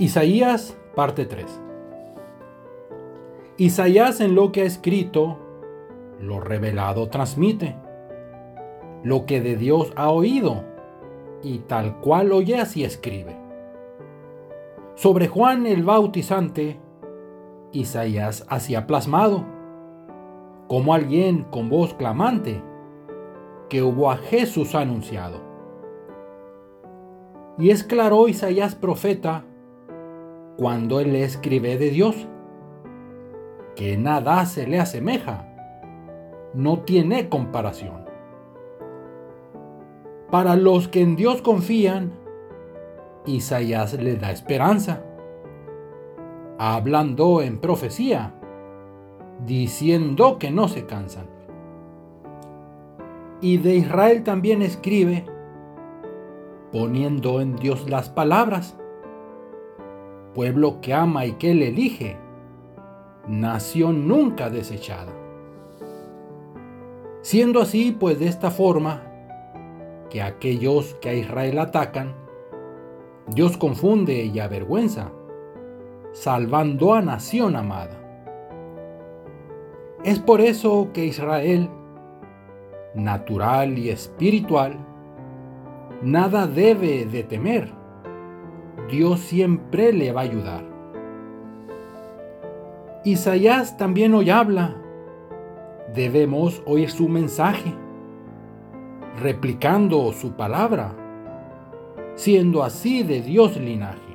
Isaías, parte 3. Isaías en lo que ha escrito, lo revelado transmite, lo que de Dios ha oído, y tal cual oye así escribe. Sobre Juan el Bautizante, Isaías hacía plasmado, como alguien con voz clamante, que hubo a Jesús anunciado. Y es claro Isaías profeta cuando él escribe de Dios, que nada se le asemeja, no tiene comparación. Para los que en Dios confían, Isaías le da esperanza, hablando en profecía, diciendo que no se cansan. Y de Israel también escribe, poniendo en Dios las palabras, pueblo que ama y que él elige, nación nunca desechada. Siendo así, pues de esta forma, que aquellos que a Israel atacan, Dios confunde y avergüenza, salvando a nación amada. Es por eso que Israel, natural y espiritual, nada debe de temer Dios siempre le va a ayudar. Isaías también hoy habla. Debemos oír su mensaje, replicando su palabra, siendo así de Dios linaje.